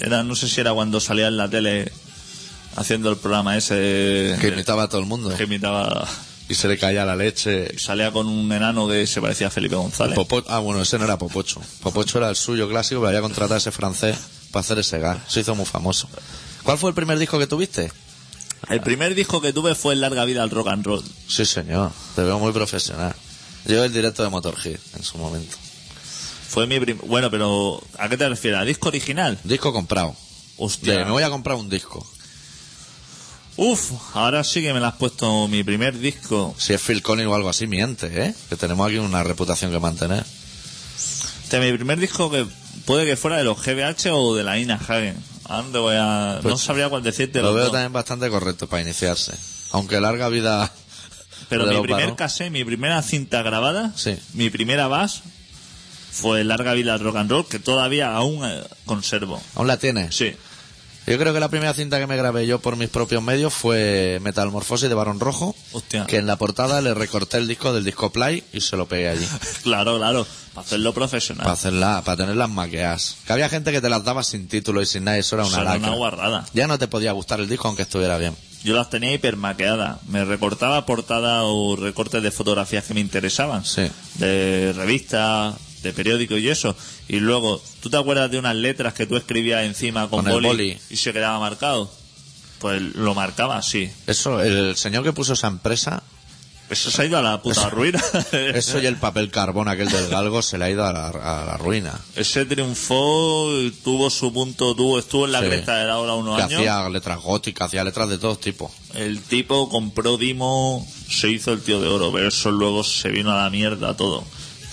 Era, no sé si era cuando salía en la tele haciendo el programa ese...
Que imitaba a todo el mundo.
que imitaba...
Y se le caía la leche.
Salía con un enano que se parecía a Felipe González.
Popo- ah, bueno, ese no era Popocho. Popocho era el suyo clásico, pero había contratado a ese francés para hacer ese gas. Se hizo muy famoso. ¿Cuál fue el primer disco que tuviste?
El primer disco que tuve fue Larga Vida al Rock and Roll.
Sí, señor. Te veo muy profesional. Yo el directo de Motorhead en su momento.
Fue mi prim- Bueno, pero ¿a qué te refieres? ¿A disco original?
Disco comprado.
Hostia.
De, me voy a comprar un disco.
Uf, ahora sí que me la has puesto mi primer disco.
Si es Phil Collins o algo así, miente, ¿eh? Que tenemos aquí una reputación que mantener.
Este, mi primer disco que puede que fuera de los GBH o de la Ina Hagen. ¿A dónde voy a...?
Pues,
no sabría cuál decirte.
Lo veo
dos.
también bastante correcto para iniciarse. Aunque larga vida.
Pero mi primer cassette, mi primera cinta grabada,
Sí.
mi primera bass, fue Larga Vida Rock and Roll, que todavía aún eh, conservo.
¿Aún la tienes?
Sí.
Yo creo que la primera cinta que me grabé yo por mis propios medios fue Metamorfosis de Barón Rojo,
Hostia.
que en la portada le recorté el disco del disco Play y se lo pegué allí.
Claro, claro. Para hacerlo profesional.
para hacerla, para tenerlas maqueadas. Que había gente que te las daba sin título y sin nada, y eso era una
era
lacra.
una guarrada.
Ya no te podía gustar el disco aunque estuviera bien.
Yo las tenía hipermaqueadas. Me recortaba portada o recortes de fotografías que me interesaban.
Sí.
De revistas, de periódicos y eso. Y luego, ¿tú te acuerdas de unas letras que tú escribías encima con,
Con
boli,
boli.
y se quedaba marcado? Pues lo marcaba, sí.
Eso, el señor que puso esa empresa,
Eso se ha ido a la puta ruina.
eso y el papel carbón aquel del galgo se le ha ido a la, a la ruina.
Ese triunfó, tuvo su punto, tuvo, estuvo en la
Sí.
cresta de la ola unos
Que
años.
hacía letras góticas, hacía letras de todo tipo.
El tipo compró Dimo, se hizo el tío de oro, pero eso luego se vino a la mierda todo.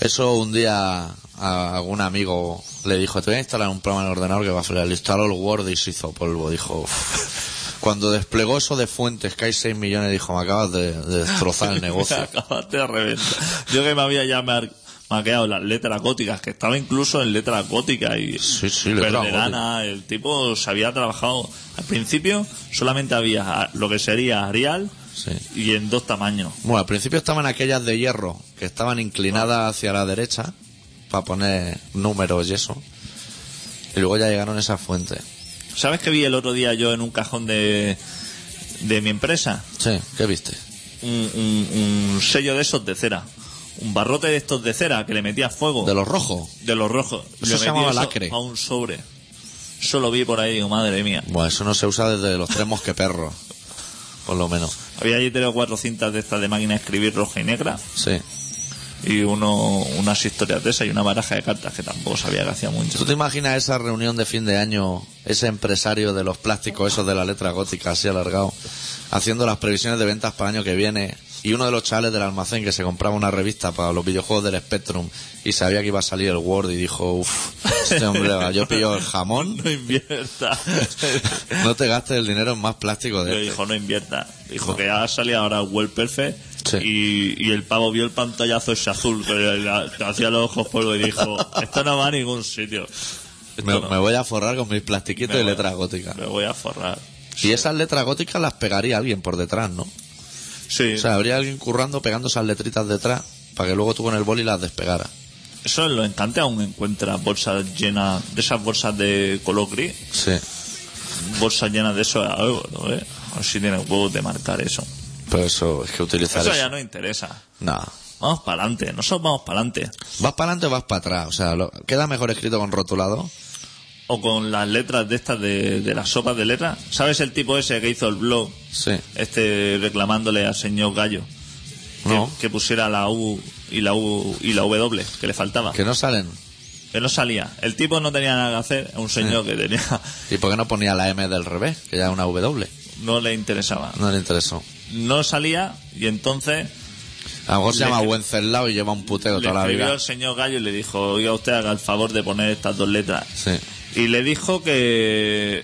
Eso un día a algún amigo le dijo, te voy a instalar un programa en el ordenador que va a fallar. Le instaló el Word y se hizo polvo. Dijo, cuando desplegó eso de fuentes, que hay 6 millones, dijo, me acabas de, de destrozar el negocio.
Me acabaste de reventar. Yo que me había ya mar- maqueado las letras góticas, que estaba incluso en letras góticas y
Sí, sí,
Verdelana, el tipo se había trabajado. Al principio solamente había lo que sería Arial
Sí.
y en dos tamaños.
Bueno, al principio estaban aquellas de hierro, que estaban inclinadas hacia la derecha, para poner números y eso. Y luego ya llegaron esas fuentes.
¿Sabes que vi el otro día yo en un cajón de, de mi empresa?
Sí, ¿qué viste?
Un, un- un sello de esos de cera. Un barrote de estos de cera que le metía fuego.
De los rojos.
De los rojos.
Eso
Le
se llamaba
eso
lacre.
A un sobre. Eso lo vi por ahí, digo, madre mía.
Bueno, eso no se usa desde los tres mosqueperros. Por lo menos.
Había allí tres o cuatro cintas de estas de máquina de escribir roja y negra.
Sí.
Y uno, unas historias de esas y una baraja de cartas que tampoco sabía que hacía mucho.
¿Tú te imaginas esa reunión de fin de año, ese empresario de los plásticos, esos de la letra gótica así alargado, haciendo las previsiones de ventas para el año que viene, y uno de los chavales del almacén que se compraba una revista para los videojuegos del Spectrum y sabía que iba a salir el Word y dijo, uff, este hombre, va, yo pillo el jamón,
No invierta.
no te gastes el dinero en más plástico de este".
dijo, no invierta. Dijo que ha salido ahora Well Perfect.
Sí.
Y, y el pavo vio el pantallazo ese azul que le, le hacía los ojos polvo y dijo, esto no va a ningún sitio.
Me,
no.
me voy a forrar con mis plastiquitos
Me
y letras góticas.
Me voy a forrar.
Y esas letras góticas las pegaría alguien por detrás, ¿no?
Sí,
O sea, habría alguien currando pegando esas letritas detrás para que luego tú con el boli las despegara.
eso en los encantes aún encuentras bolsas llenas de esas bolsas de color gris.
Sí.
Bolsas llenas de eso a ¿no? ves? A ver si tienen huevos de marcar eso.
Pero eso es que utilizar
Eso
eso.
ya no interesa.
No.
Vamos para adelante, nosotros vamos para adelante.
¿Vas para adelante o vas para atrás? O sea, lo- queda mejor escrito con rotulado.
O con las letras de estas de, de las sopas de letras. ¿Sabes el tipo ese que hizo el blog?
Sí.
Este reclamándole al señor Gallo. Que,
No.
que pusiera la U y la U y la W que le faltaba.
Que no salen.
Que no salía. El tipo no tenía nada que hacer. Un señor que tenía.
¿Y por qué no ponía la M del revés? Que ya es una W.
No le interesaba.
No le interesó.
No salía y entonces
A lo mejor se llama Wenceslao y lleva un puteo
le
toda la vida.
al señor Gallo y le dijo, oiga usted haga el favor de poner estas dos letras.
Sí.
Y le dijo que,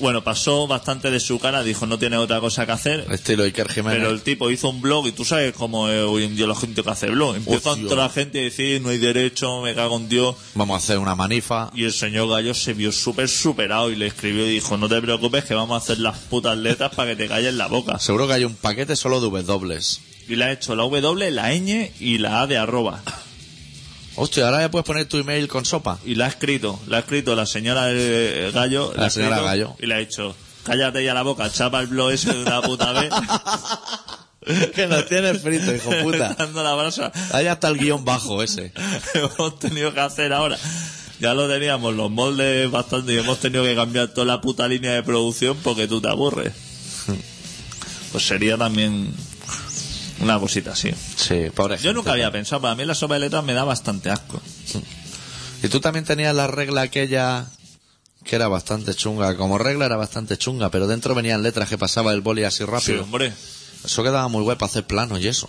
bueno, pasó bastante de su cara, dijo no tiene otra cosa que hacer.
Estilo Iker Jiménez.
Pero el tipo hizo un blog y tú sabes cómo es hoy en día la gente que hace blog. Empieza toda la gente a decir no hay derecho, me cago en Dios.
Vamos a hacer una manifa.
Y el señor Gallo se vio súper superado y le escribió y dijo no te preocupes que vamos a hacer las putas letras para que te calles la boca.
Seguro que hay un paquete solo de W.
Y le ha hecho la W, la ñ y la A de arroba.
Hostia, ahora ya puedes poner tu email con sopa.
Y la ha escrito, la ha escrito la señora eh, Gallo.
La señora
escrito
Gallo.
Y le ha dicho, cállate ya la boca, chapa el blog ese de una puta vez.
que nos tienes frito, hijo puta.
dando la brasa.
Ahí está el guion bajo ese.
hemos tenido que hacer ahora. Ya lo teníamos los moldes bastante y hemos tenido que cambiar toda la puta línea de producción porque tú te aburres. Pues sería también una cosita así.
Sí, pobre
Yo
gente.
nunca había pensado, para mí la sopa de letras me da bastante asco.
Y tú también tenías la regla aquella que era bastante chunga. Como regla era bastante chunga, pero dentro venían letras que pasaba el boli así
Sí,
rápido.
hombre.
Eso quedaba muy guay para hacer planos y eso.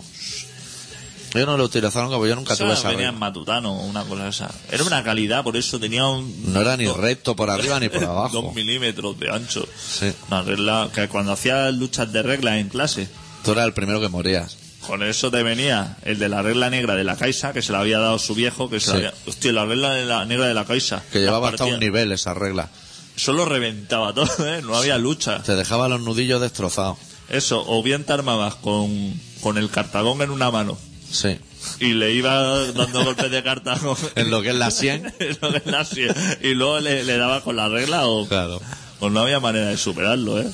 Yo no lo he utilizado nunca, porque yo nunca
Eso
tuve esa
venía en matutano, una cosa esa. Era una calidad, por eso tenía un...
No era ni
dos-
recto por arriba ni por abajo.
Dos milímetros de ancho.
Sí.
Una regla que cuando hacías luchas de reglas en clase,
Tú eras el primero que morías.
Con eso te venía el de la regla negra de la Caixa, que se la había dado su viejo, que se la había... Hostia, la regla de la negra de la Caixa.
Que llevaba hasta un nivel esa regla.
Eso lo reventaba todo, ¿eh? No había lucha.
Te dejaba los nudillos destrozados.
Eso, o bien te armabas con, con el cartagón en una mano
Sí.
y le ibas dando golpes de cartagón
En lo que es la 100.
en lo que es la sien, y luego le, le dabas con la regla o,
Claro.
o no había manera de superarlo, ¿eh?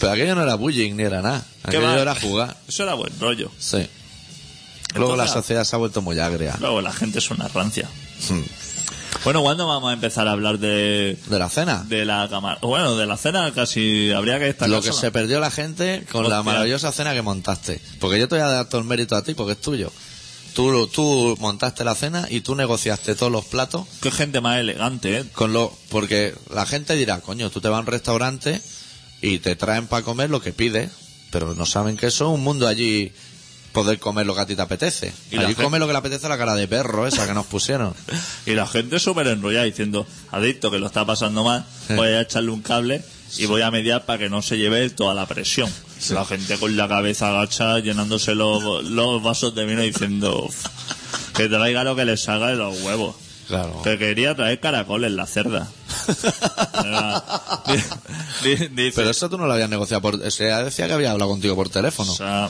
Pero aquello no era bullying ni era nada.
¿Qué
Aquello
va?
era jugar.
Eso era buen rollo.
Sí. Luego la
Entonces,
sociedad se ha vuelto muy agria.
Luego la gente es una rancia.
Hmm.
Bueno, ¿cuándo vamos a empezar a hablar de,
De la cena.
de la cámara? Bueno, de la cena casi habría que destacar.
Lo que
sola.
se perdió la gente con la maravillosa cena que montaste. Porque yo te voy a dar todo el mérito a ti porque es tuyo. Tú, tú montaste la cena y tú negociaste todos los platos
Qué gente más elegante, ¿eh?
con lo porque la gente dirá, coño, tú te vas a un restaurante y te traen para comer lo que pides, pero no saben que eso es un mundo allí poder comer lo que a ti te apetece.
Y
allí
gente-
come lo que le apetece la cara de perro esa que nos pusieron.
Y la gente súper enrollada diciendo, adicto, que lo está pasando mal, voy a echarle un cable y voy a mediar para que no se lleve toda la presión. La gente con la cabeza agacha, llenándose los, los vasos de vino diciendo "Uf, que traiga lo que le salga de los huevos.
Claro.
Que quería traer caracoles, la cerda. Era- di- di- dice,
Pero eso tú no lo habías negociado por... O sea, decía que había hablado contigo por teléfono.
o sea,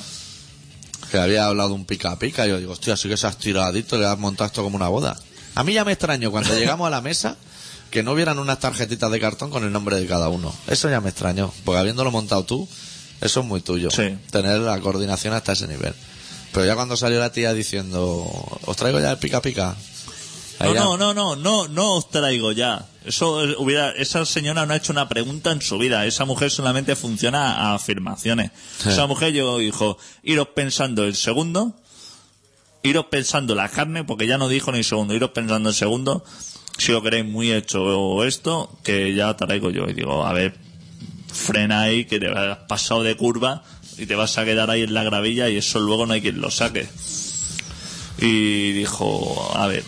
Que había hablado un pica a pica. Yo digo, hostia, sí que se has tiradito, le has montado esto como una boda. A mí ya me extraño cuando llegamos a la mesa que no vieran unas tarjetitas de cartón con el nombre de cada uno. Eso ya me extrañó. Porque habiéndolo montado tú, eso es muy tuyo.
Sí.
Tener la coordinación hasta ese nivel. Pero ya cuando salió la tía diciendo, os traigo ya el pica pica.
No, no, no, no, no, no os traigo ya. Eso eh, hubiera, esa señora no ha hecho una pregunta en su vida. Esa mujer solamente funciona a afirmaciones.
Sí.
Esa mujer yo dijo, iros pensando el segundo, iros pensando la carne, porque ya no dijo ni segundo, iros pensando el segundo, si lo queréis muy hecho o esto, que ya traigo yo. Y digo, a ver, frena ahí, que te has pasado de curva y te vas a quedar ahí en la gravilla y eso luego no hay quien lo saque. Y dijo, a ver,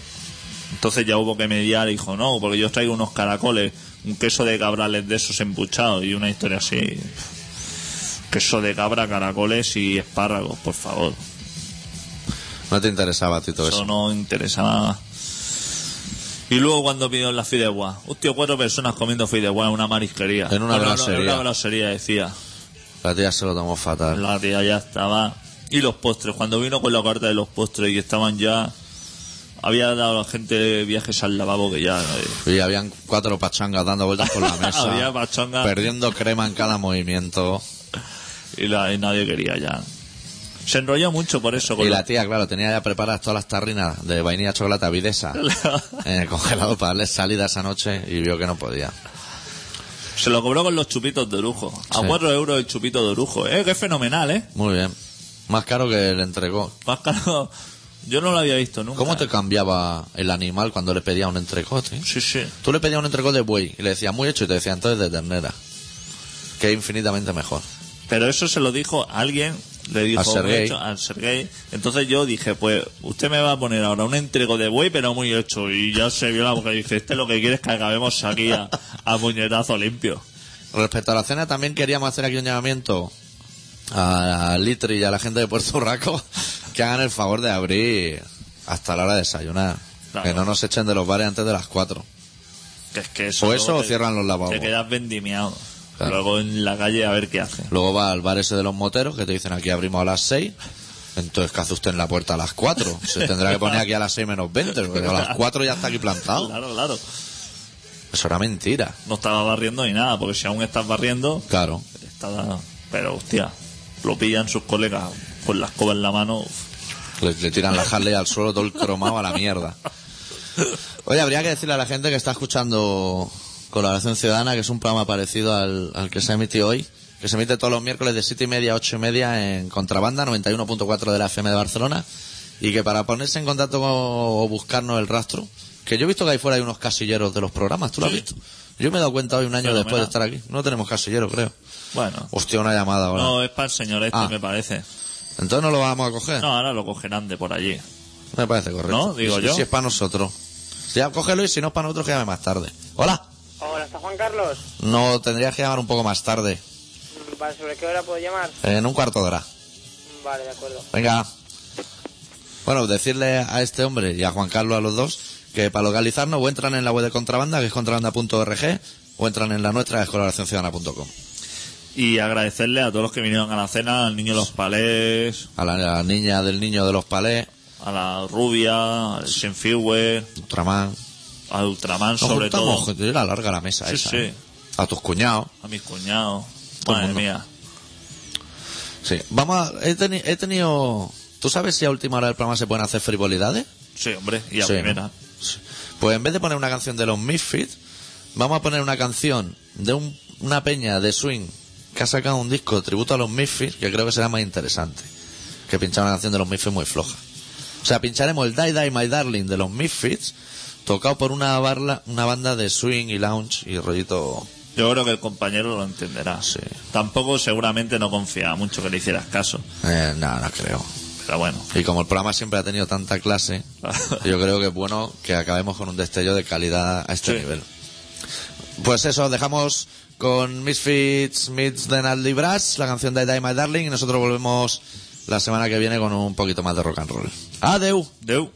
entonces ya hubo que mediar y dijo, no, porque yo os traigo unos caracoles, un queso de cabrales de esos embuchados y una historia así. Queso de cabra, caracoles y espárragos, por favor.
No te interesaba a ti todo
Eso
eso.
no interesaba. Y luego cuando pidió la fideuá, hostia, cuatro personas comiendo fideuá en una marisquería.
En una
no,
brasería.
en una brasería, decía.
La tía se lo tomó fatal.
La tía ya estaba. Y los postres, cuando vino con la carta de los postres y estaban ya. Había dado a la gente viajes al lavabo que ya. eh,
Y habían cuatro pachangas dando vueltas por la mesa.
Había pachangas.
Perdiendo crema en cada movimiento.
y, la- y nadie quería ya. Se enrolló mucho por eso. con
Y la tía, claro, tenía ya preparadas todas las tarrinas de vainilla chocolate avidesa en el congelador para darle salida esa noche y vio que no podía.
Se lo cobró con los chupitos de lujo. A
Sí.
cuatro euros el chupito de lujo. Eh, qué fenomenal, ¿eh?
Muy bien. Más caro que le entregó.
Más caro. Yo no lo había visto nunca.
¿Cómo te cambiaba el animal cuando le pedía un entrecote?
Sí, sí.
Tú le pedías un entrecote de buey y le decías muy hecho y te decía entonces de ternera. Que es infinitamente mejor.
Pero eso se lo dijo a alguien, le dijo
Al Sergei.
hecho, al Sergei. Entonces yo dije, pues usted me va a poner ahora un entrego de buey, pero muy hecho. Y ya se vio la boca y dice, este lo que quiere es que acabemos aquí a, a puñetazo limpio.
Respecto a la cena, también queríamos hacer aquí un llamamiento a Litri y a la gente de Puerto Rico que hagan el favor de abrir hasta la hora de desayunar.
Claro.
Que no nos echen de los bares antes de las 4.
Que es que eso
O eso o cierran los lavabos.
Te quedas vendimiado.
Claro.
Luego en la calle a ver qué hace.
Luego va al bar ese de los moteros que te dicen aquí abrimos a las 6. Entonces, ¿qué hace usted en la puerta a las 4? Se tendrá que poner aquí a las 6 menos 20, porque a las 4 ya está aquí plantado.
Claro, claro.
Eso era mentira.
No estaba barriendo ni nada, porque si aún estás barriendo,
Claro.
estaba... Pero hostia, lo pillan sus colegas con la escoba en la mano.
Le tiran la Harley al suelo, todo el cromado a la mierda. Oye, habría que decirle a la gente que está escuchando Colaboración Ciudadana, que es un programa parecido al, al que se emite hoy, que se emite todos los miércoles de 7 y media a 8 y media en Contrabanda, 91.4 de la FM de Barcelona, y que para ponerse en contacto con- o buscarnos el rastro, que yo he visto que ahí fuera hay unos casilleros de los programas, ¿tú lo has visto? Yo me he dado cuenta hoy, un año
Fenomenal.
después de estar aquí. No tenemos casillero, creo.
Bueno,
Hostia, una llamada ahora.
no, es para el señor este,
Ah.
me parece.
Entonces no lo vamos a coger.
No, ahora lo cogerán de por allí.
Me parece correcto.
¿No? Digo
si-
yo.
Si es para nosotros. Ya, cógelo y si no es para nosotros, que llame más tarde. Hola.
Hola, ¿está Juan Carlos?
No, tendrías que llamar un poco más tarde.
Vale, ¿sobre qué hora puedo llamar?
En un cuarto de hora.
Vale, de acuerdo.
Venga. Bueno, decirle a este hombre y a Juan Carlos, a los dos, que para localizarnos o entran en la web de contrabanda, que es contrabanda.org, o entran en la nuestra, escolaracionciudadana.com.
Y agradecerle a todos los que vinieron a la cena, al niño de los palés,
A la, a la niña del niño de los palés,
a la rubia, al Senfiwe,
Ultraman.
al Ultraman
Nos
sobre
juntamos,
todo,
era larga la mesa
Sí,
esa.
sí.
¿eh? A tus cuñados.
a mis cuñados. Madre mía.
Sí. Vamos a, he, teni- he tenido... ¿Tú sabes si a última hora del programa se pueden hacer frivolidades?
Sí, hombre, y a
Sí,
primera.
¿no? Sí. Pues en vez de poner una canción de los Misfits, vamos a poner una canción de un- una peña de swing que ha sacado un disco de tributo a los Misfits que creo que será más interesante que pinchar una canción de los Misfits muy floja. O sea, pincharemos el Die Die My Darling de los Misfits tocado por una, barla, una banda de swing y lounge y rollito...
Yo creo que el compañero lo entenderá.
Sí.
Tampoco seguramente no confía mucho que le hicieras caso.
Eh, no, no creo.
Pero bueno.
Y como el programa siempre ha tenido tanta clase, yo creo que es bueno que acabemos con un destello de calidad a este
Sí.
nivel. Pues eso, dejamos con Misfits Meets the Natalie Brass, la canción de Die My Darling, y nosotros volvemos la semana que viene con un poquito más de rock and roll. Adeu.
Deu.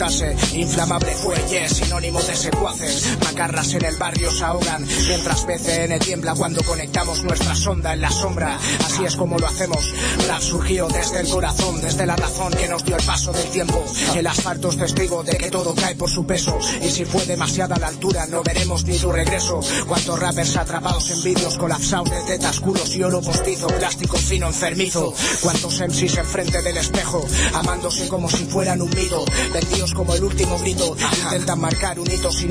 Capaz de asentarse. Sinónimo de secuaces. Macarras en el barrio se ahogan, mientras BCN tiembla cuando conectamos nuestra sonda en la sombra. Así es como lo hacemos. Rap surgió desde el corazón, desde la razón que nos dio el paso del tiempo. El asfalto es testigo de que todo cae por su peso. Y si fue demasiada la altura, no veremos ni tu regreso. Cuántos rappers atrapados en vídeos colapsados de tetas, culos y oro postizo, plástico fino enfermizo. Cuántos MCs enfrente del espejo, amándose como si fueran un mito. Vendidos como el último grito, intentan marcar un hito sin